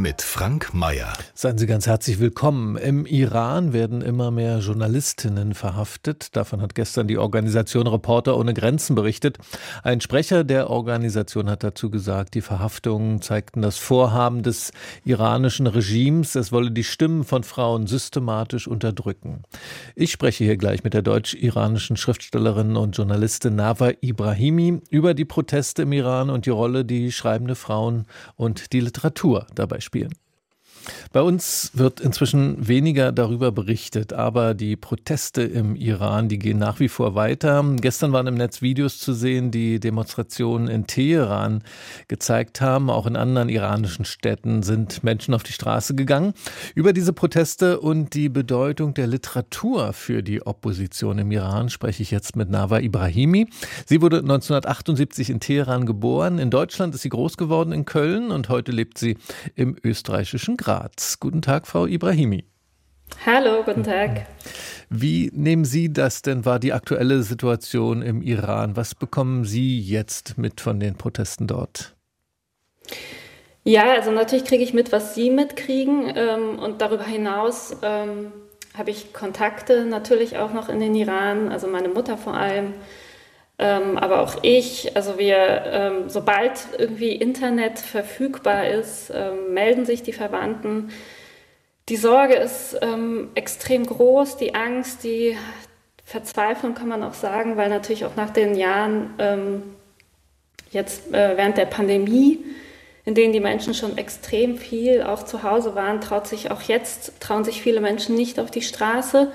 mit Frank Mayer. Seien Sie ganz herzlich willkommen. Im Iran werden immer mehr Journalistinnen verhaftet. Davon hat gestern die Organisation Reporter ohne Grenzen berichtet. Ein Sprecher der Organisation hat dazu gesagt, die Verhaftungen zeigten das Vorhaben des iranischen Regimes, es wolle die Stimmen von Frauen systematisch unterdrücken. Ich spreche hier gleich mit der deutsch-iranischen Schriftstellerin und Journalistin Nava Ibrahimi über die Proteste im Iran und die Rolle, die schreibende Frauen und die Literatur dabei spielen spielen. Bei uns wird inzwischen weniger darüber berichtet, aber die Proteste im Iran, die gehen nach wie vor weiter. Gestern waren im Netz Videos zu sehen, die Demonstrationen in Teheran gezeigt haben. Auch in anderen iranischen Städten sind Menschen auf die Straße gegangen. Über diese Proteste und die Bedeutung der Literatur für die Opposition im Iran spreche ich jetzt mit Nava Ibrahimi. Sie wurde 1978 in Teheran geboren. In Deutschland ist sie groß geworden in Köln und heute lebt sie im österreichischen Graz. Graz. Guten Tag, Frau Ibrahimi. Hallo, guten Tag. Wie nehmen Sie das denn wahr, die aktuelle Situation im Iran? Was bekommen Sie jetzt mit von den Protesten dort? Ja, also natürlich kriege ich mit, was Sie mitkriegen. Ähm, und darüber hinaus ähm, habe ich Kontakte natürlich auch noch in den Iran, also meine Mutter vor allem. Ähm, aber auch ich, also wir, ähm, sobald irgendwie Internet verfügbar ist, ähm, melden sich die Verwandten. Die Sorge ist ähm, extrem groß, die Angst, die Verzweiflung kann man auch sagen, weil natürlich auch nach den Jahren ähm, jetzt äh, während der Pandemie, in denen die Menschen schon extrem viel auch zu Hause waren, traut sich auch jetzt, trauen sich viele Menschen nicht auf die Straße.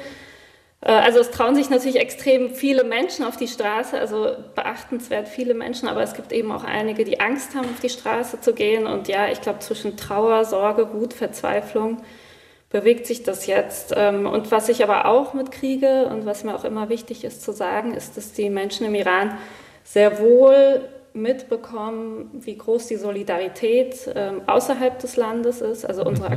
Äh, also es trauen sich natürlich extrem viele Menschen auf die Straße, also beachtenswert viele Menschen, aber es gibt eben auch einige, die Angst haben, auf die Straße zu gehen. Und ja, ich glaube, zwischen Trauer, Sorge, Wut, Verzweiflung bewegt sich das jetzt. Ähm, und was ich aber auch mitkriege und was mir auch immer wichtig ist zu sagen, ist, dass die Menschen im Iran sehr wohl mitbekommen, wie groß die Solidarität ähm, außerhalb des Landes ist, also unsere mhm.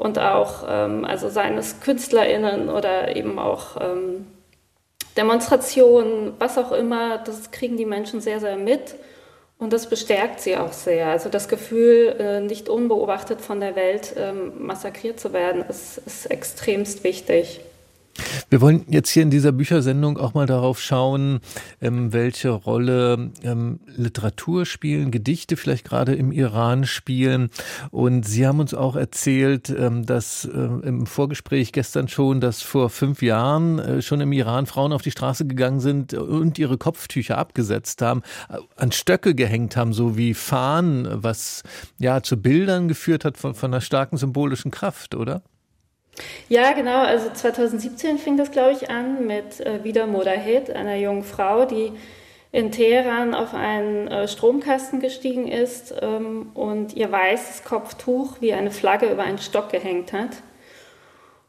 Und auch ähm, also seines KünstlerInnen oder eben auch ähm, Demonstrationen, was auch immer, das kriegen die Menschen sehr, sehr mit und das bestärkt sie auch sehr. Also das Gefühl, äh, nicht unbeobachtet von der Welt ähm, massakriert zu werden, ist, ist extremst wichtig. Wir wollen jetzt hier in dieser Büchersendung auch mal darauf schauen, ähm, welche Rolle ähm, Literatur spielen, Gedichte vielleicht gerade im Iran spielen. Und Sie haben uns auch erzählt, ähm, dass äh, im Vorgespräch gestern schon, dass vor fünf Jahren äh, schon im Iran Frauen auf die Straße gegangen sind und ihre Kopftücher abgesetzt haben, äh, an Stöcke gehängt haben, so wie Fahnen, was ja zu Bildern geführt hat von, von einer starken symbolischen Kraft, oder? Ja, genau. Also 2017 fing das, glaube ich, an mit äh, Vida Modahed, einer jungen Frau, die in Teheran auf einen äh, Stromkasten gestiegen ist ähm, und ihr weißes Kopftuch wie eine Flagge über einen Stock gehängt hat.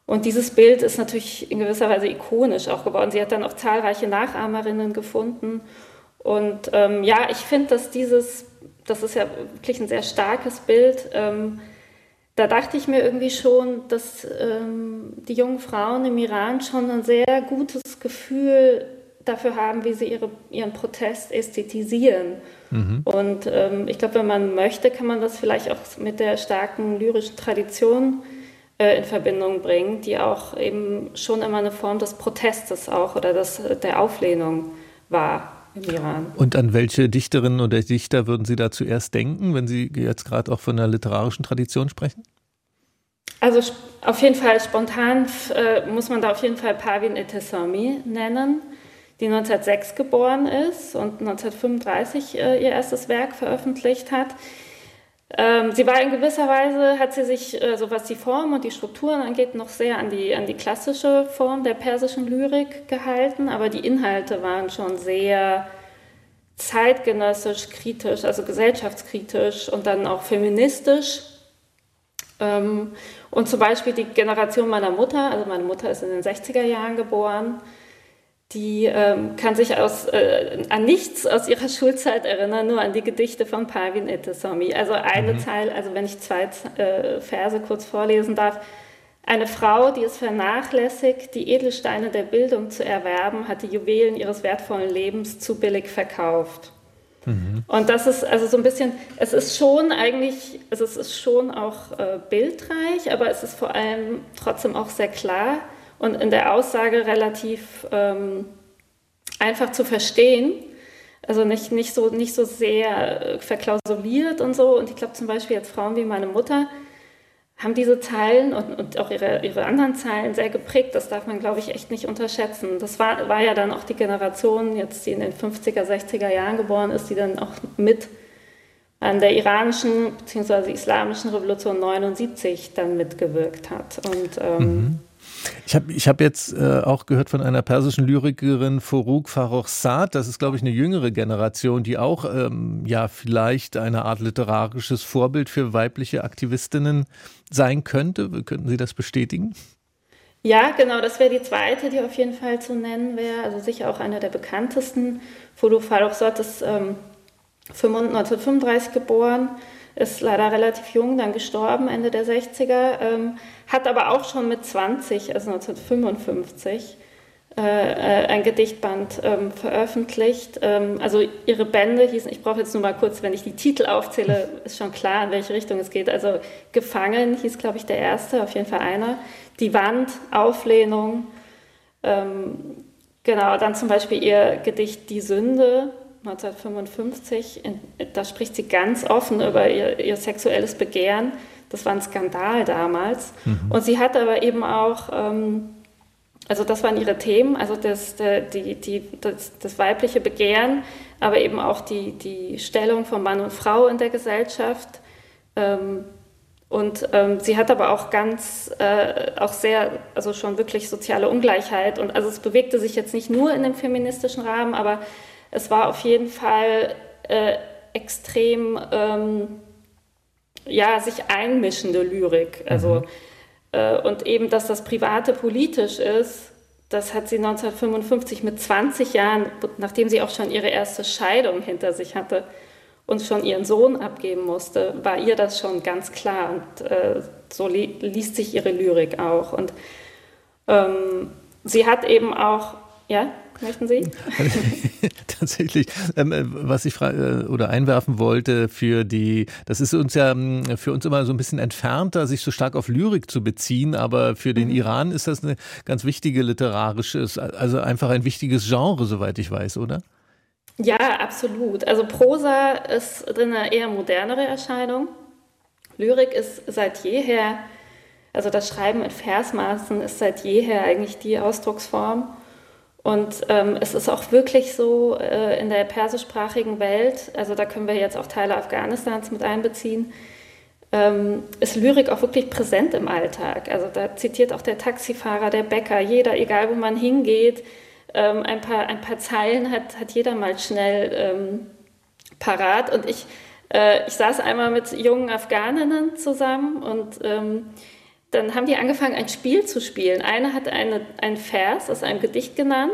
Und dieses Bild ist natürlich in gewisser Weise ikonisch auch geworden. Sie hat dann auch zahlreiche Nachahmerinnen gefunden. Und ähm, ja, ich finde, dass dieses, das ist ja wirklich ein sehr starkes Bild, ähm, da dachte ich mir irgendwie schon, dass ähm, die jungen Frauen im Iran schon ein sehr gutes Gefühl dafür haben, wie sie ihre, ihren Protest ästhetisieren. Mhm. Und ähm, ich glaube, wenn man möchte, kann man das vielleicht auch mit der starken lyrischen Tradition äh, in Verbindung bringen, die auch eben schon immer eine Form des Protestes auch oder des, der Auflehnung war im Iran. Und an welche Dichterinnen oder Dichter würden Sie da zuerst denken, wenn Sie jetzt gerade auch von der literarischen Tradition sprechen? Also auf jeden Fall spontan äh, muss man da auf jeden Fall Pavin Etesami nennen, die 1906 geboren ist und 1935 äh, ihr erstes Werk veröffentlicht hat. Ähm, sie war in gewisser Weise, hat sie sich, äh, so was die Form und die Strukturen angeht, noch sehr an die, an die klassische Form der persischen Lyrik gehalten, aber die Inhalte waren schon sehr zeitgenössisch, kritisch, also gesellschaftskritisch und dann auch feministisch. Ähm, und zum Beispiel die Generation meiner Mutter, also meine Mutter ist in den 60er Jahren geboren, die ähm, kann sich aus, äh, an nichts aus ihrer Schulzeit erinnern, nur an die Gedichte von Parvin Etesami. Also eine mhm. Zeile, also wenn ich zwei äh, Verse kurz vorlesen darf. Eine Frau, die es vernachlässigt, die Edelsteine der Bildung zu erwerben, hat die Juwelen ihres wertvollen Lebens zu billig verkauft. Mhm. Und das ist also so ein bisschen, es ist schon eigentlich, also es ist schon auch äh, bildreich, aber es ist vor allem trotzdem auch sehr klar und in der Aussage relativ ähm, einfach zu verstehen. Also nicht, nicht, so, nicht so sehr verklausuliert und so. Und ich glaube zum Beispiel jetzt Frauen wie meine Mutter, haben diese Zeilen und, und auch ihre, ihre anderen Zeilen sehr geprägt. Das darf man, glaube ich, echt nicht unterschätzen. Das war, war ja dann auch die Generation, jetzt die in den 50er, 60er Jahren geboren ist, die dann auch mit an der iranischen bzw. islamischen Revolution 79 dann mitgewirkt hat. Und ähm, mhm. Ich habe ich hab jetzt äh, auch gehört von einer persischen Lyrikerin, Forouk Farrokhzad. Das ist, glaube ich, eine jüngere Generation, die auch ähm, ja vielleicht eine Art literarisches Vorbild für weibliche Aktivistinnen sein könnte. Könnten Sie das bestätigen? Ja, genau, das wäre die zweite, die auf jeden Fall zu nennen wäre. Also sicher auch eine der bekanntesten. Forouk Farrokhzad ist ähm, 1935 geboren ist leider relativ jung dann gestorben, Ende der 60er, ähm, hat aber auch schon mit 20, also 1955, äh, ein Gedichtband ähm, veröffentlicht. Ähm, also ihre Bände hießen, ich brauche jetzt nur mal kurz, wenn ich die Titel aufzähle, ist schon klar, in welche Richtung es geht. Also Gefangen hieß, glaube ich, der erste, auf jeden Fall einer. Die Wand, Auflehnung. Ähm, genau, dann zum Beispiel ihr Gedicht Die Sünde, 1955, da spricht sie ganz offen über ihr, ihr sexuelles Begehren. Das war ein Skandal damals. Mhm. Und sie hat aber eben auch, ähm, also das waren ihre Themen, also das, die, die, das, das, weibliche Begehren, aber eben auch die, die Stellung von Mann und Frau in der Gesellschaft. Ähm, und ähm, sie hat aber auch ganz, äh, auch sehr, also schon wirklich soziale Ungleichheit. Und also es bewegte sich jetzt nicht nur in dem feministischen Rahmen, aber es war auf jeden Fall äh, extrem ähm, ja, sich einmischende Lyrik. Also, mhm. äh, und eben, dass das Private politisch ist, das hat sie 1955 mit 20 Jahren, nachdem sie auch schon ihre erste Scheidung hinter sich hatte und schon ihren Sohn abgeben musste, war ihr das schon ganz klar. Und äh, so li liest sich ihre Lyrik auch. Und ähm, sie hat eben auch, ja? Möchten Sie? Tatsächlich, ähm, äh, was ich äh, oder einwerfen wollte für die, das ist uns ja ähm, für uns immer so ein bisschen entfernter, sich so stark auf Lyrik zu beziehen, aber für den mhm. Iran ist das eine ganz wichtige literarische, also einfach ein wichtiges Genre, soweit ich weiß, oder? Ja, absolut. Also Prosa ist eine eher modernere Erscheinung. Lyrik ist seit jeher, also das Schreiben in Versmaßen ist seit jeher eigentlich die Ausdrucksform. Und ähm, es ist auch wirklich so äh, in der persischsprachigen Welt, also da können wir jetzt auch Teile Afghanistans mit einbeziehen, ähm, ist Lyrik auch wirklich präsent im Alltag. Also da zitiert auch der Taxifahrer, der Bäcker, jeder, egal wo man hingeht, ähm, ein, paar, ein paar Zeilen hat, hat jeder mal schnell ähm, parat. Und ich, äh, ich saß einmal mit jungen Afghaninnen zusammen und ähm, dann haben die angefangen, ein Spiel zu spielen. Eine hat eine, einen Vers aus einem Gedicht genannt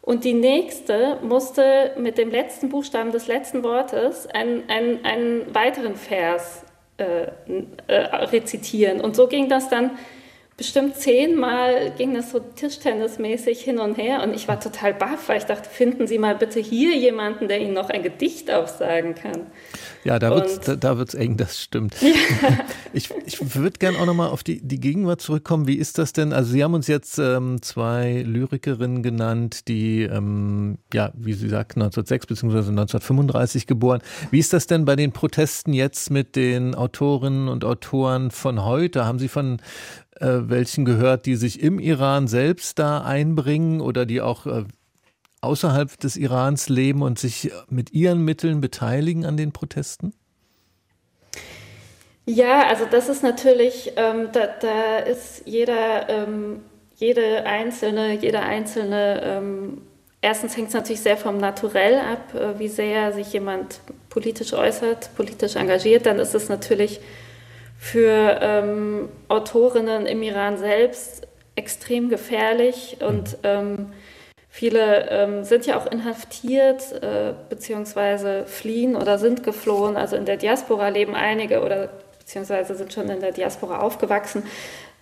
und die nächste musste mit dem letzten Buchstaben des letzten Wortes einen, einen, einen weiteren Vers äh, äh, rezitieren. Und so ging das dann bestimmt zehnmal ging das so Tischtennismäßig hin und her und ich war total baff, weil ich dachte, finden Sie mal bitte hier jemanden, der Ihnen noch ein Gedicht aufsagen kann. Ja, da wird es da, da wird's eng, das stimmt. Ja. Ich, ich würde gerne auch nochmal auf die, die Gegenwart zurückkommen. Wie ist das denn? Also Sie haben uns jetzt ähm, zwei Lyrikerinnen genannt, die, ähm, ja, wie Sie sagten, 1906 bzw. 1935 geboren. Wie ist das denn bei den Protesten jetzt mit den Autorinnen und Autoren von heute? Haben Sie von äh, welchen gehört, die sich im Iran selbst da einbringen oder die auch äh, außerhalb des Irans leben und sich mit ihren Mitteln beteiligen an den Protesten? Ja, also das ist natürlich, ähm, da, da, ist jeder, ähm, jede einzelne, jeder einzelne, ähm, erstens hängt es natürlich sehr vom Naturell ab, äh, wie sehr sich jemand politisch äußert, politisch engagiert, dann ist es natürlich für ähm, Autorinnen im Iran selbst extrem gefährlich und mhm. ähm, viele ähm, sind ja auch inhaftiert äh, beziehungsweise fliehen oder sind geflohen. Also in der Diaspora leben einige oder beziehungsweise sind schon in der Diaspora aufgewachsen.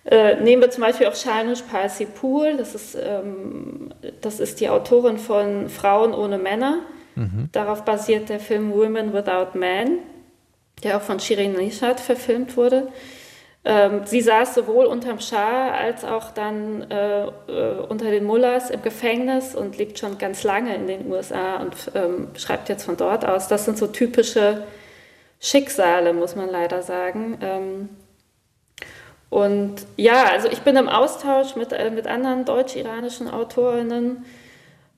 Äh, nehmen wir zum Beispiel auch Shanish Parsipur, das ist, ähm, das ist die Autorin von Frauen ohne Männer. Mhm. Darauf basiert der Film Women Without Men, der auch von Shirin Nishat verfilmt wurde. Ähm, sie saß sowohl unterm Schah als auch dann äh, äh, unter den Mullahs im Gefängnis und lebt schon ganz lange in den USA und ähm, schreibt jetzt von dort aus. Das sind so typische Schicksale, muss man leider sagen. Ähm, und ja, also ich bin im Austausch mit, äh, mit anderen deutsch-iranischen Autorinnen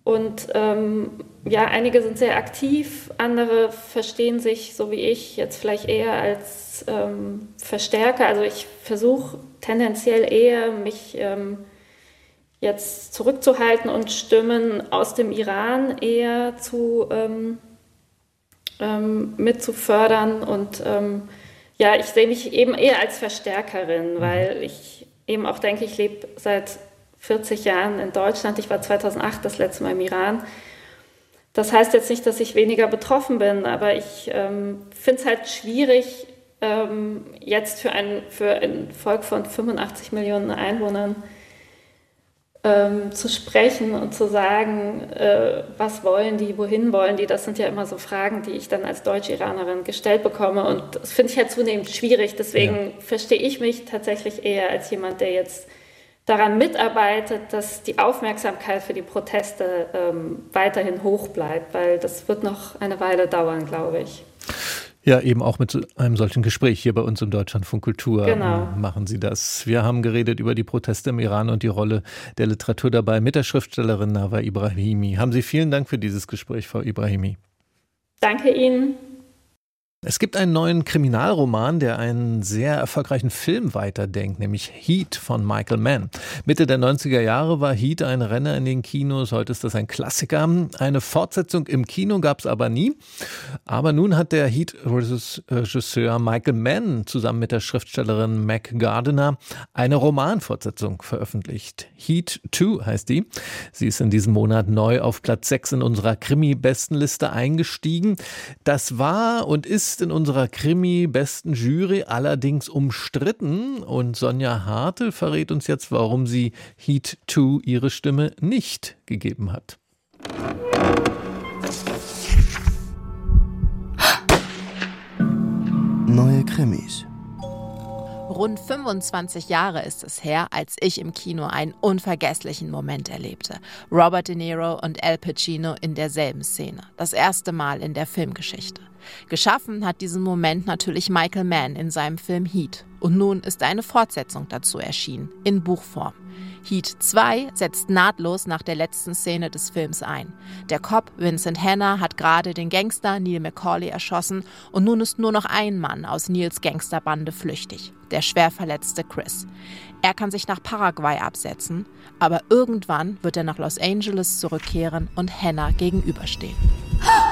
und ähm, ja, einige sind sehr aktiv, andere verstehen sich, so wie ich, jetzt vielleicht eher als ähm, Verstärker. Also ich versuche tendenziell eher, mich ähm, jetzt zurückzuhalten und Stimmen aus dem Iran eher zu ähm, ähm mit zu fördern. Und ähm, ja, ich sehe mich eben eher als Verstärkerin, mhm. weil ich eben auch denke, ich lebe seit 40 Jahren in Deutschland. Ich war 2008 das letzte Mal im Iran. Das heißt jetzt nicht, dass ich weniger betroffen bin, aber ich ähm, finde es halt schwierig, ähm, jetzt für ein, für ein Volk von 85 Millionen Einwohnern ähm, zu sprechen und zu sagen, äh, was wollen die, wohin wollen die. Das sind ja immer so Fragen, die ich dann als Deutsch-Iranerin gestellt bekomme. Und das finde ich halt zunehmend schwierig. Deswegen ja. verstehe ich mich tatsächlich eher als jemand, der jetzt daran mitarbeitet, dass die Aufmerksamkeit für die Proteste ähm, weiterhin hoch bleibt, weil das wird noch eine Weile dauern, glaube ich. Ja, eben auch mit einem solchen Gespräch hier bei uns im Deutschlandfunk Kultur genau. machen Sie das. Wir haben geredet über die Proteste im Iran und die Rolle der Literatur dabei mit der Schriftstellerin Nava Ibrahimi. Haben Sie vielen Dank für dieses Gespräch, Frau Ibrahimi. Danke Ihnen. Es gibt einen neuen Kriminalroman, der einen sehr erfolgreichen Film weiterdenkt, nämlich Heat von Michael Mann. Mitte der 90er Jahre war Heat ein Renner in den Kinos, heute ist das ein Klassiker. Eine Fortsetzung im Kino gab es aber nie. Aber nun hat der Heat-Regisseur Michael Mann zusammen mit der Schriftstellerin Mac Gardiner eine Romanfortsetzung veröffentlicht. Heat 2 heißt die. Sie ist in diesem Monat neu auf Platz 6 in unserer Krimi-Bestenliste eingestiegen. Das war und ist ist in unserer Krimi-besten Jury allerdings umstritten und Sonja Hartl verrät uns jetzt, warum sie Heat 2 ihre Stimme nicht gegeben hat. Neue Krimis. Rund 25 Jahre ist es her, als ich im Kino einen unvergesslichen Moment erlebte. Robert De Niro und Al Pacino in derselben Szene. Das erste Mal in der Filmgeschichte. Geschaffen hat diesen Moment natürlich Michael Mann in seinem Film Heat. Und nun ist eine Fortsetzung dazu erschienen, in Buchform. Heat 2 setzt nahtlos nach der letzten Szene des Films ein. Der Cop Vincent Hanna hat gerade den Gangster Neil McCauley erschossen und nun ist nur noch ein Mann aus Neils Gangsterbande flüchtig, der schwer verletzte Chris. Er kann sich nach Paraguay absetzen, aber irgendwann wird er nach Los Angeles zurückkehren und Hannah gegenüberstehen.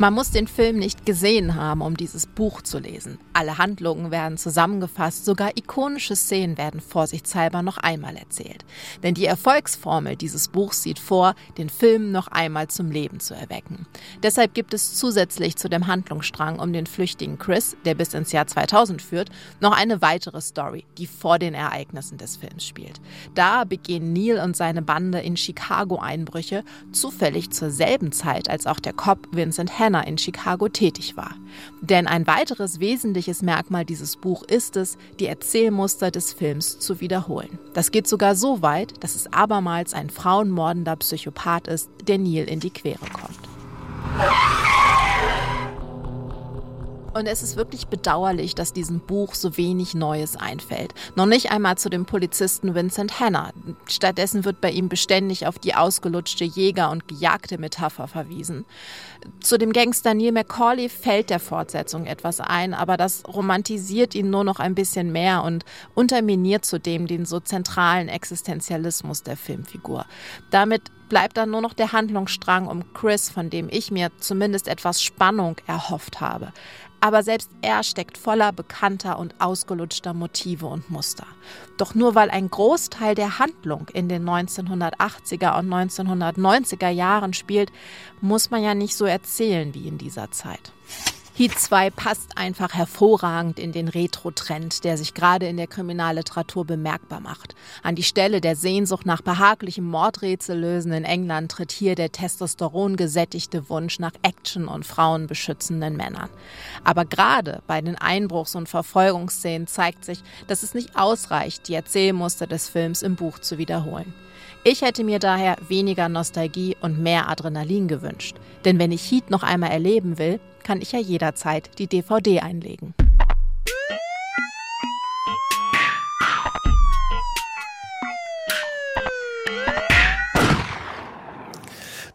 Man muss den Film nicht gesehen haben, um dieses Buch zu lesen. Alle Handlungen werden zusammengefasst, sogar ikonische Szenen werden vorsichtshalber noch einmal erzählt. Denn die Erfolgsformel dieses Buchs sieht vor, den Film noch einmal zum Leben zu erwecken. Deshalb gibt es zusätzlich zu dem Handlungsstrang um den flüchtigen Chris, der bis ins Jahr 2000 führt, noch eine weitere Story, die vor den Ereignissen des Films spielt. Da begehen Neil und seine Bande in Chicago Einbrüche, zufällig zur selben Zeit, als auch der Cop Vincent Hanna in Chicago tätig war. Denn ein weiteres wesentliches Merkmal dieses Buch ist es, die Erzählmuster des Films zu wiederholen. Das geht sogar so weit, dass es abermals ein frauenmordender Psychopath ist, der Neil in die Quere kommt. Und es ist wirklich bedauerlich, dass diesem Buch so wenig Neues einfällt. Noch nicht einmal zu dem Polizisten Vincent Hanna. Stattdessen wird bei ihm beständig auf die ausgelutschte Jäger- und gejagte Metapher verwiesen. Zu dem Gangster Neil McCauley fällt der Fortsetzung etwas ein, aber das romantisiert ihn nur noch ein bisschen mehr und unterminiert zudem den so zentralen Existenzialismus der Filmfigur. Damit bleibt dann nur noch der Handlungsstrang um Chris, von dem ich mir zumindest etwas Spannung erhofft habe. Aber selbst er steckt voller bekannter und ausgelutschter Motive und Muster. Doch nur weil ein Großteil der Handlung in den 1980er und 1990er Jahren spielt, muss man ja nicht so erzählen wie in dieser Zeit. Heat 2 passt einfach hervorragend in den Retro-Trend, der sich gerade in der Kriminalliteratur bemerkbar macht. An die Stelle der Sehnsucht nach behaglichem Mordrätsellösen in England tritt hier der Testosteron gesättigte Wunsch nach Action und frauenbeschützenden Männern. Aber gerade bei den Einbruchs- und Verfolgungsszenen zeigt sich, dass es nicht ausreicht, die Erzählmuster des Films im Buch zu wiederholen. Ich hätte mir daher weniger Nostalgie und mehr Adrenalin gewünscht. Denn wenn ich Heat noch einmal erleben will, kann ich ja jederzeit die DVD einlegen.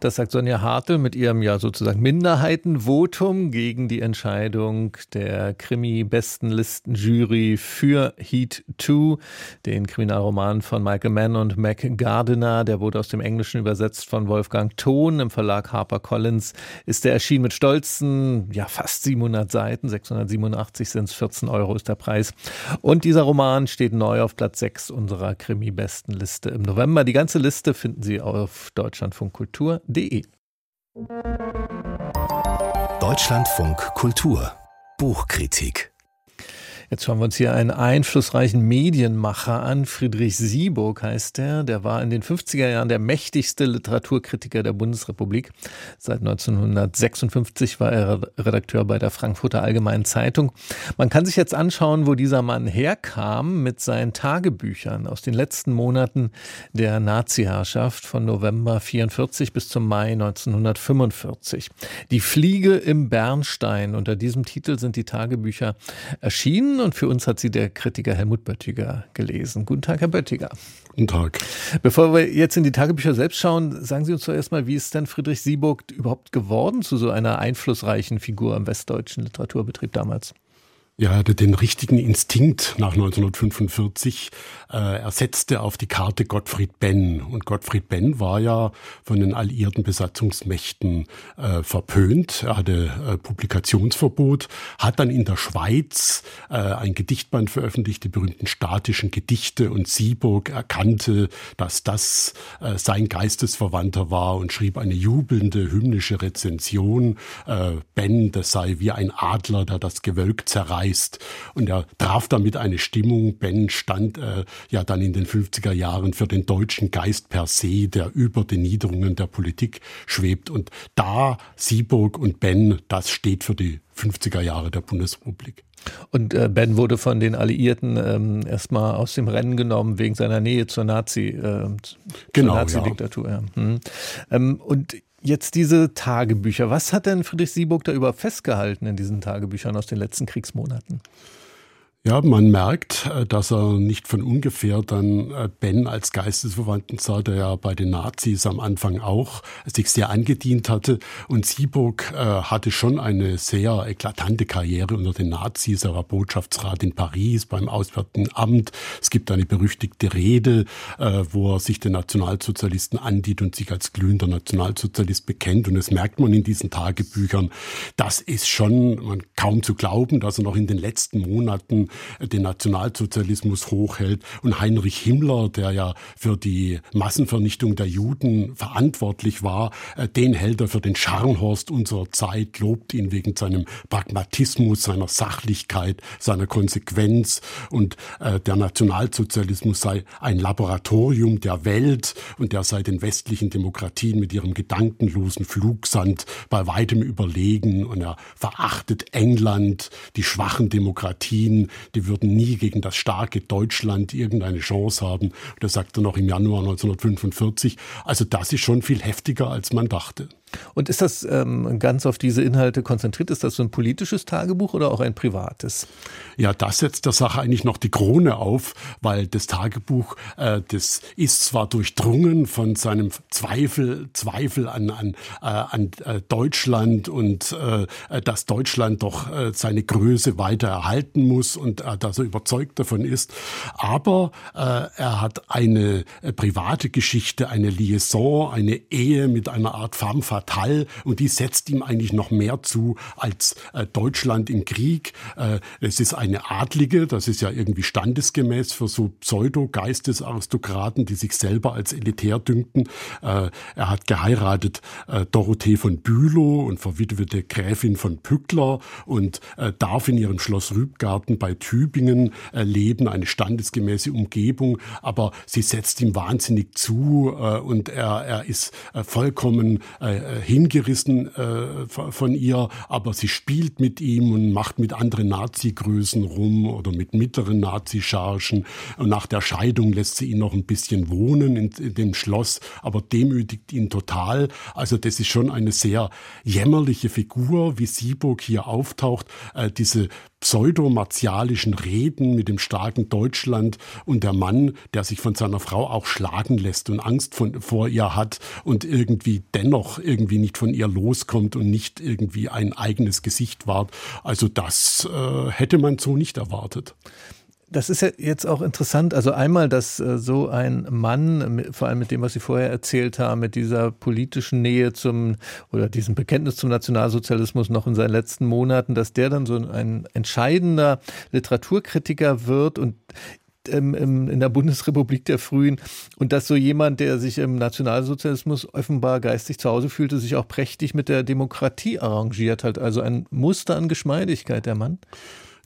Das sagt Sonja Hartl mit ihrem ja sozusagen Minderheitenvotum gegen die Entscheidung der Krimi-Bestenlisten-Jury für Heat 2, den Kriminalroman von Michael Mann und Mac Gardiner. Der wurde aus dem Englischen übersetzt von Wolfgang Thon im Verlag HarperCollins. Ist der erschienen mit stolzen, ja, fast 700 Seiten. 687 sind es, 14 Euro ist der Preis. Und dieser Roman steht neu auf Platz 6 unserer Krimi-Bestenliste im November. Die ganze Liste finden Sie auf Deutschlandfunk Kultur deutschlandfunk.de. Deutschlandfunk Kultur Buchkritik Jetzt schauen wir uns hier einen einflussreichen Medienmacher an. Friedrich Sieburg heißt er. Der war in den 50er Jahren der mächtigste Literaturkritiker der Bundesrepublik. Seit 1956 war er Redakteur bei der Frankfurter Allgemeinen Zeitung. Man kann sich jetzt anschauen, wo dieser Mann herkam mit seinen Tagebüchern aus den letzten Monaten der Nazi-Herrschaft von November 44 bis zum Mai 1945. Die Fliege im Bernstein. Unter diesem Titel sind die Tagebücher erschienen und für uns hat sie der Kritiker Helmut Böttiger gelesen. Guten Tag, Herr Böttiger. Guten Tag. Bevor wir jetzt in die Tagebücher selbst schauen, sagen Sie uns doch erstmal, wie ist denn Friedrich Sieburg überhaupt geworden zu so einer einflussreichen Figur im westdeutschen Literaturbetrieb damals? Ja, er hatte den richtigen Instinkt nach 1945. Äh, er setzte auf die Karte Gottfried Benn. Und Gottfried Benn war ja von den alliierten Besatzungsmächten äh, verpönt. Er hatte äh, Publikationsverbot, hat dann in der Schweiz äh, ein Gedichtband veröffentlicht, die berühmten statischen Gedichte. Und Sieburg erkannte, dass das äh, sein Geistesverwandter war und schrieb eine jubelnde hymnische Rezension. Äh, Benn, das sei wie ein Adler, der das Gewölk zerreißt Geist. Und er traf damit eine Stimmung. Ben stand äh, ja dann in den 50er Jahren für den deutschen Geist per se, der über den Niederungen der Politik schwebt. Und da Sieburg und Ben, das steht für die 50er Jahre der Bundesrepublik. Und äh, Ben wurde von den Alliierten ähm, erstmal aus dem Rennen genommen wegen seiner Nähe zur Nazi, äh, genau, Nazi-Diktatur. Ja. Hm. Ähm, und Jetzt diese Tagebücher. Was hat denn Friedrich Sieburg da über festgehalten in diesen Tagebüchern aus den letzten Kriegsmonaten? Ja, man merkt, äh, dass er nicht von ungefähr dann äh, Ben als Geistesverwandten sah, der ja bei den Nazis am Anfang auch sich sehr angedient hatte. Und Sieburg äh, hatte schon eine sehr eklatante Karriere unter den Nazis. Er war Botschaftsrat in Paris beim Auswärtigen Amt. Es gibt eine berüchtigte Rede, wo er sich den Nationalsozialisten andient und sich als glühender Nationalsozialist bekennt. Und das merkt man in diesen Tagebüchern. Das ist schon kaum zu glauben, dass er noch in den letzten Monaten den Nationalsozialismus hochhält. Und Heinrich Himmler, der ja für die Massenvernichtung der Juden verantwortlich war, äh, den hält er für den Scharnhorst unserer Zeit, lobt ihn wegen seinem Pragmatismus, seiner Sachlichkeit, seiner Konsequenz. Und äh, der Nationalsozialismus sei ein Laboratorium der Welt und der sei den westlichen Demokratien mit ihrem gedankenlosen Flugsand bei weitem überlegen. Und er verachtet England, die schwachen Demokratien, die würden nie gegen das starke Deutschland irgendeine Chance haben. Das sagte er noch im Januar 1945. Also das ist schon viel heftiger, als man dachte. Und ist das ähm, ganz auf diese Inhalte konzentriert? Ist das so ein politisches Tagebuch oder auch ein privates? Ja, das setzt der Sache eigentlich noch die Krone auf, weil das Tagebuch, äh, das ist zwar durchdrungen von seinem Zweifel, Zweifel an, an, äh, an äh, Deutschland und äh, dass Deutschland doch äh, seine Größe weiter erhalten muss und äh, dass er überzeugt davon ist. Aber äh, er hat eine äh, private Geschichte, eine Liaison, eine Ehe mit einer Art femme fatale und die setzt ihm eigentlich noch mehr zu als äh, Deutschland im Krieg. Äh, es ist eine Adlige, das ist ja irgendwie standesgemäß für so Pseudo-Geistesaristokraten, die sich selber als elitär dünkten. Äh, er hat geheiratet äh, Dorothee von Bülow und verwitwete Gräfin von Pückler und äh, darf in ihrem Schloss Rübgarten bei Tübingen äh, leben, eine standesgemäße Umgebung, aber sie setzt ihm wahnsinnig zu und er, er ist vollkommen äh, hingerissen äh, von ihr, aber sie spielt mit ihm und macht mit anderen Nazi-Größen rum oder mit mittleren Nazi-Chargen und nach der Scheidung lässt sie ihn noch ein bisschen wohnen in, in dem Schloss, aber demütigt ihn total. Also das ist schon eine sehr jämmerliche Figur, wie Sieburg hier auftaucht, äh, diese pseudomartialischen Reden mit dem starken Deutschland und der Mann, der sich von seiner Frau auch schlagen lässt und Angst von, vor ihr hat und irgendwie dennoch irgendwie nicht von ihr loskommt und nicht irgendwie ein eigenes Gesicht wahrt. Also das äh, hätte man so nicht erwartet. Das ist ja jetzt auch interessant. Also einmal, dass äh, so ein Mann, vor allem mit dem, was Sie vorher erzählt haben, mit dieser politischen Nähe zum oder diesem Bekenntnis zum Nationalsozialismus noch in seinen letzten Monaten, dass der dann so ein entscheidender Literaturkritiker wird und ähm, in der Bundesrepublik der Frühen und dass so jemand, der sich im Nationalsozialismus offenbar geistig zu Hause fühlte, sich auch prächtig mit der Demokratie arrangiert hat. Also ein Muster an Geschmeidigkeit, der Mann.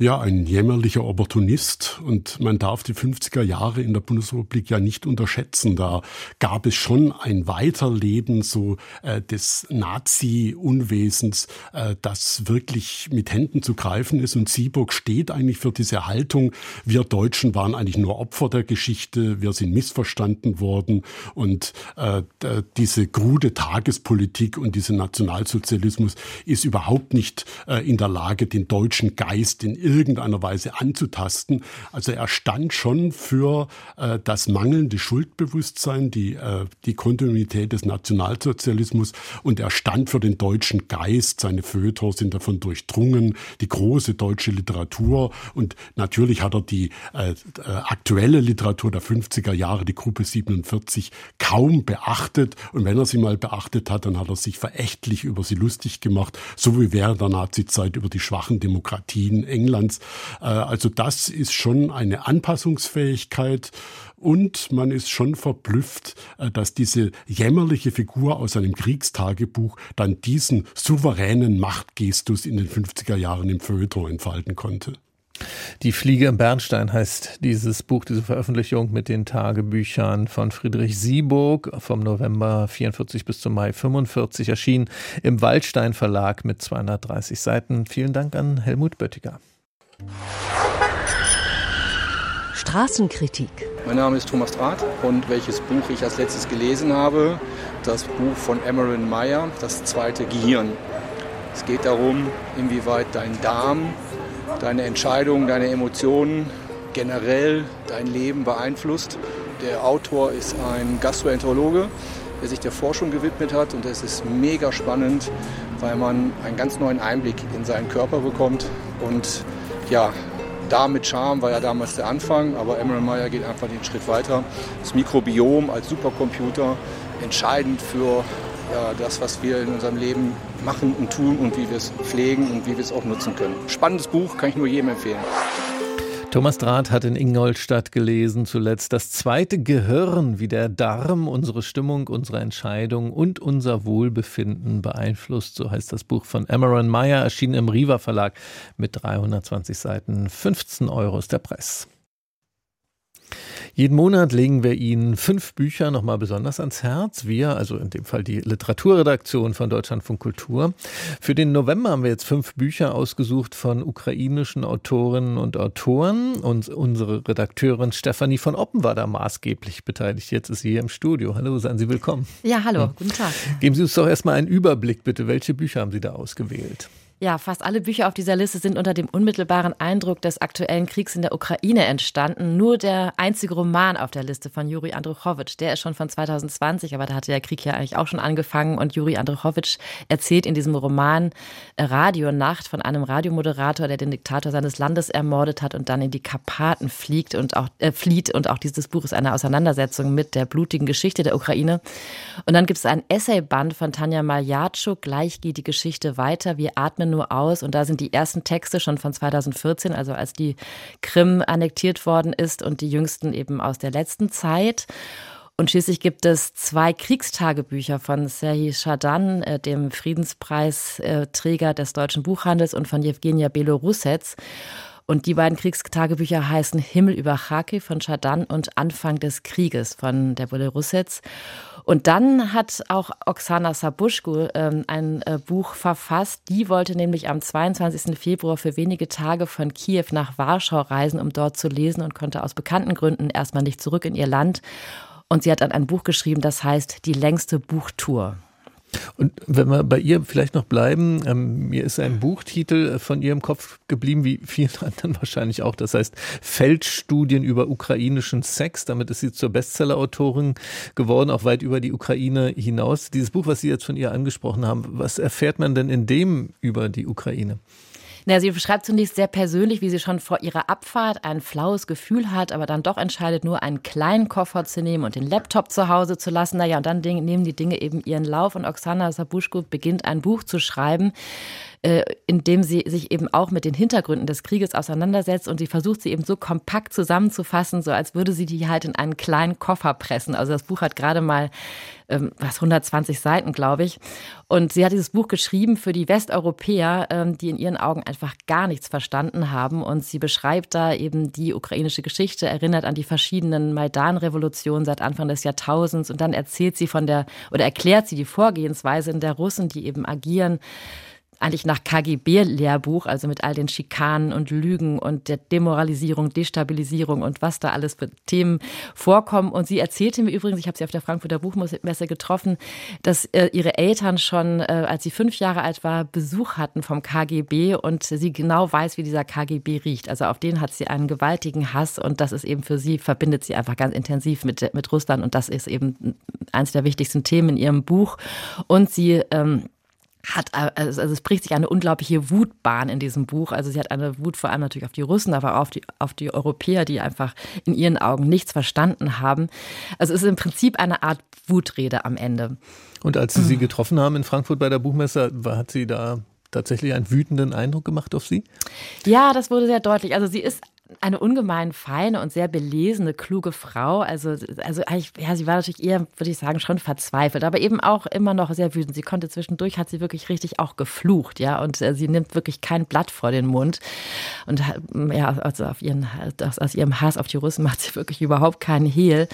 Ja, ein jämmerlicher Opportunist. Und man darf die 50er Jahre in der Bundesrepublik ja nicht unterschätzen. Da gab es schon ein Weiterleben so äh, des Nazi-Unwesens, äh, das wirklich mit Händen zu greifen ist. Und Sieburg steht eigentlich für diese Haltung. Wir Deutschen waren eigentlich nur Opfer der Geschichte. Wir sind missverstanden worden. Und äh, diese krude Tagespolitik und dieser Nationalsozialismus ist überhaupt nicht äh, in der Lage, den deutschen Geist in irgendeiner Weise anzutasten. Also er stand schon für äh, das mangelnde Schuldbewusstsein, die, äh, die Kontinuität des Nationalsozialismus. Und er stand für den deutschen Geist. Seine Feuilletons sind davon durchdrungen, die große deutsche Literatur. Und natürlich hat er die äh, äh aktuelle Literatur der 50er Jahre, die Gruppe 47, kaum beachtet. Und wenn er sie mal beachtet hat, dann hat er sich verächtlich über sie lustig gemacht, so wie während der Nazizeit über die schwachen Demokratien England Deutschlands. Äh, also das ist schon eine Anpassungsfähigkeit und man ist schon verblüfft, äh, dass diese jämmerliche Figur aus einem Kriegstagebuch dann diesen souveränen Machtgestus in den 50er Jahren im Feuilleton entfalten konnte. Die Fliege im Bernstein heißt dieses Buch, diese Veröffentlichung mit den Tagebüchern von Friedrich Sieburg vom November 44 bis zum Mai 45 erschien im Waldstein Verlag mit 230 Seiten. Vielen Dank an Helmut Böttiger. Straßenkritik. Mein Name ist Thomas Draht und welches Buch ich als letztes gelesen habe, das Buch von Emerin Meyer, das zweite Gehirn. Es geht darum, inwieweit dein Darm, deine Entscheidungen, deine Emotionen generell dein Leben beeinflusst. Der Autor ist ein Gastroenterologe, der sich der Forschung gewidmet hat und es ist mega spannend, weil man einen ganz neuen Einblick in seinen Körper bekommt und ja, da mit Charme war ja damals der Anfang, aber Emerald Meyer geht einfach den Schritt weiter. Das Mikrobiom als Supercomputer entscheidend für ja, das, was wir in unserem Leben machen und tun und wie wir es pflegen und wie wir es auch nutzen können. Spannendes Buch, kann ich nur jedem empfehlen. Thomas Draht hat in Ingolstadt gelesen zuletzt das zweite Gehirn, wie der Darm unsere Stimmung, unsere Entscheidung und unser Wohlbefinden beeinflusst. So heißt das Buch von Amaron Meyer, erschienen im Riva Verlag mit 320 Seiten. 15 Euro ist der Preis. Jeden Monat legen wir Ihnen fünf Bücher nochmal besonders ans Herz. Wir, also in dem Fall die Literaturredaktion von Deutschlandfunk Kultur. Für den November haben wir jetzt fünf Bücher ausgesucht von ukrainischen Autorinnen und Autoren. Und unsere Redakteurin Stefanie von Oppen war da maßgeblich beteiligt. Jetzt ist sie hier im Studio. Hallo, seien Sie willkommen. Ja, hallo, hm. guten Tag. Geben Sie uns doch erstmal einen Überblick, bitte. Welche Bücher haben Sie da ausgewählt? Ja, fast alle Bücher auf dieser Liste sind unter dem unmittelbaren Eindruck des aktuellen Kriegs in der Ukraine entstanden. Nur der einzige Roman auf der Liste von Juri Andruchowitsch, der ist schon von 2020, aber da hatte der Krieg ja eigentlich auch schon angefangen. Und Juri Andruchowitsch erzählt in diesem Roman Radionacht von einem Radiomoderator, der den Diktator seines Landes ermordet hat und dann in die Karpaten fliegt und auch äh, flieht. Und auch dieses Buch ist eine Auseinandersetzung mit der blutigen Geschichte der Ukraine. Und dann gibt es ein Essayband von Tanja Maljatschuk, gleich geht die Geschichte weiter. Wir atmen nur aus. Und da sind die ersten Texte schon von 2014, also als die Krim annektiert worden ist und die jüngsten eben aus der letzten Zeit. Und schließlich gibt es zwei Kriegstagebücher von Serhii Shadan, äh, dem Friedenspreisträger des deutschen Buchhandels, und von Jewgenia Belorussets. Und die beiden Kriegstagebücher heißen Himmel über Kharkiv von Shadan und Anfang des Krieges von der Belorussets. Und dann hat auch Oksana Sabuschko ähm, ein äh, Buch verfasst. Die wollte nämlich am 22. Februar für wenige Tage von Kiew nach Warschau reisen, um dort zu lesen und konnte aus bekannten Gründen erstmal nicht zurück in ihr Land. Und sie hat dann ein Buch geschrieben, das heißt Die längste Buchtour. Und wenn wir bei ihr vielleicht noch bleiben, ähm, mir ist ein Buchtitel von ihr im Kopf geblieben, wie vielen anderen wahrscheinlich auch. Das heißt Feldstudien über ukrainischen Sex. Damit ist sie zur Bestsellerautorin geworden, auch weit über die Ukraine hinaus. Dieses Buch, was Sie jetzt von ihr angesprochen haben, was erfährt man denn in dem über die Ukraine? Na, sie beschreibt zunächst sehr persönlich, wie sie schon vor ihrer Abfahrt ein flaues Gefühl hat, aber dann doch entscheidet, nur einen kleinen Koffer zu nehmen und den Laptop zu Hause zu lassen. Naja, und dann nehmen die Dinge eben ihren Lauf und Oksana Sabuschko beginnt ein Buch zu schreiben, äh, indem sie sich eben auch mit den Hintergründen des Krieges auseinandersetzt und sie versucht sie eben so kompakt zusammenzufassen, so als würde sie die halt in einen kleinen Koffer pressen. Also das Buch hat gerade mal ähm, was 120 Seiten, glaube ich. Und sie hat dieses Buch geschrieben für die Westeuropäer, ähm, die in ihren Augen einfach gar nichts verstanden haben. Und sie beschreibt da eben die ukrainische Geschichte, erinnert an die verschiedenen Maidan-Revolutionen seit Anfang des Jahrtausends und dann erzählt sie von der oder erklärt sie die Vorgehensweise der Russen, die eben agieren eigentlich nach KGB-Lehrbuch, also mit all den Schikanen und Lügen und der Demoralisierung, Destabilisierung und was da alles für Themen vorkommen. Und sie erzählte mir übrigens, ich habe sie auf der Frankfurter Buchmesse getroffen, dass äh, ihre Eltern schon, äh, als sie fünf Jahre alt war, Besuch hatten vom KGB und sie genau weiß, wie dieser KGB riecht. Also auf den hat sie einen gewaltigen Hass und das ist eben für sie, verbindet sie einfach ganz intensiv mit, mit Russland und das ist eben eines der wichtigsten Themen in ihrem Buch. Und sie ähm, hat, also es bricht sich eine unglaubliche Wutbahn in diesem Buch. Also sie hat eine Wut vor allem natürlich auf die Russen, aber auch auf die, auf die Europäer, die einfach in ihren Augen nichts verstanden haben. Also es ist im Prinzip eine Art Wutrede am Ende. Und als Sie sie getroffen haben in Frankfurt bei der Buchmesse, hat sie da tatsächlich einen wütenden Eindruck gemacht auf Sie? Ja, das wurde sehr deutlich. Also sie ist eine ungemein feine und sehr belesene, kluge Frau. Also, also ja, sie war natürlich eher, würde ich sagen, schon verzweifelt, aber eben auch immer noch sehr wütend. Sie konnte zwischendurch, hat sie wirklich richtig auch geflucht, ja, und äh, sie nimmt wirklich kein Blatt vor den Mund. Und ja, also auf ihren, aus ihrem Hass auf die Russen macht sie wirklich überhaupt keinen Hehl.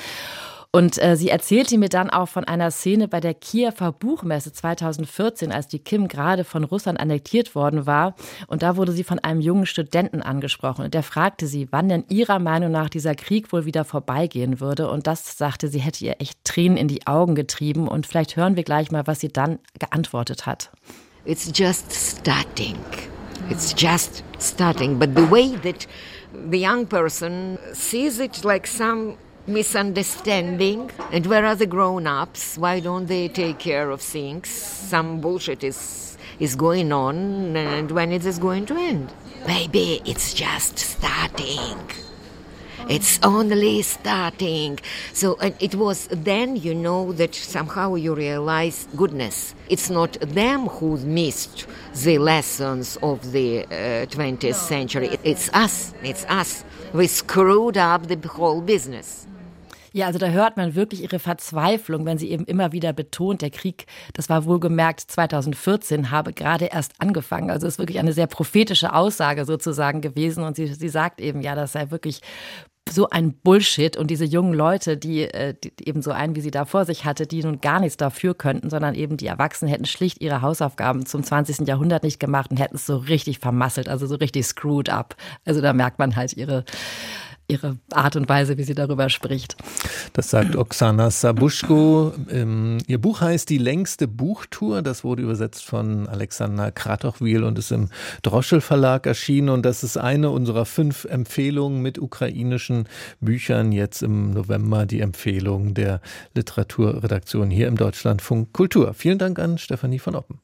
Und äh, sie erzählte mir dann auch von einer Szene bei der Kiewer Buchmesse 2014, als die Kim gerade von Russland annektiert worden war. Und da wurde sie von einem jungen Studenten angesprochen. Und der fragte sie, wann denn ihrer Meinung nach dieser Krieg wohl wieder vorbeigehen würde. Und das sagte sie, hätte ihr echt Tränen in die Augen getrieben. Und vielleicht hören wir gleich mal, was sie dann geantwortet hat. It's just starting. It's just starting. But the way that the young person sees it like some misunderstanding. And where are the grown-ups? Why don't they take care of things? Some bullshit is is going on, and when is this going to end? Maybe it's just starting. It's only starting. So and it was then, you know, that somehow you realize, goodness, it's not them who missed the lessons of the uh, 20th century. It's us. It's us. We screwed up the whole business. Ja, also da hört man wirklich ihre Verzweiflung, wenn sie eben immer wieder betont, der Krieg, das war wohlgemerkt 2014, habe gerade erst angefangen. Also es ist wirklich eine sehr prophetische Aussage sozusagen gewesen. Und sie, sie sagt eben, ja, das sei wirklich so ein Bullshit und diese jungen Leute, die, äh, die, eben so einen, wie sie da vor sich hatte, die nun gar nichts dafür könnten, sondern eben die Erwachsenen hätten schlicht ihre Hausaufgaben zum 20. Jahrhundert nicht gemacht und hätten es so richtig vermasselt, also so richtig screwed up. Also da merkt man halt ihre ihre Art und Weise, wie sie darüber spricht. Das sagt Oksana Sabuschko. Ähm, ihr Buch heißt Die längste Buchtour. Das wurde übersetzt von Alexander Kratochwil und ist im Droschel Verlag erschienen. Und das ist eine unserer fünf Empfehlungen mit ukrainischen Büchern. Jetzt im November die Empfehlung der Literaturredaktion hier im Deutschlandfunk Kultur. Vielen Dank an Stefanie von Oppen.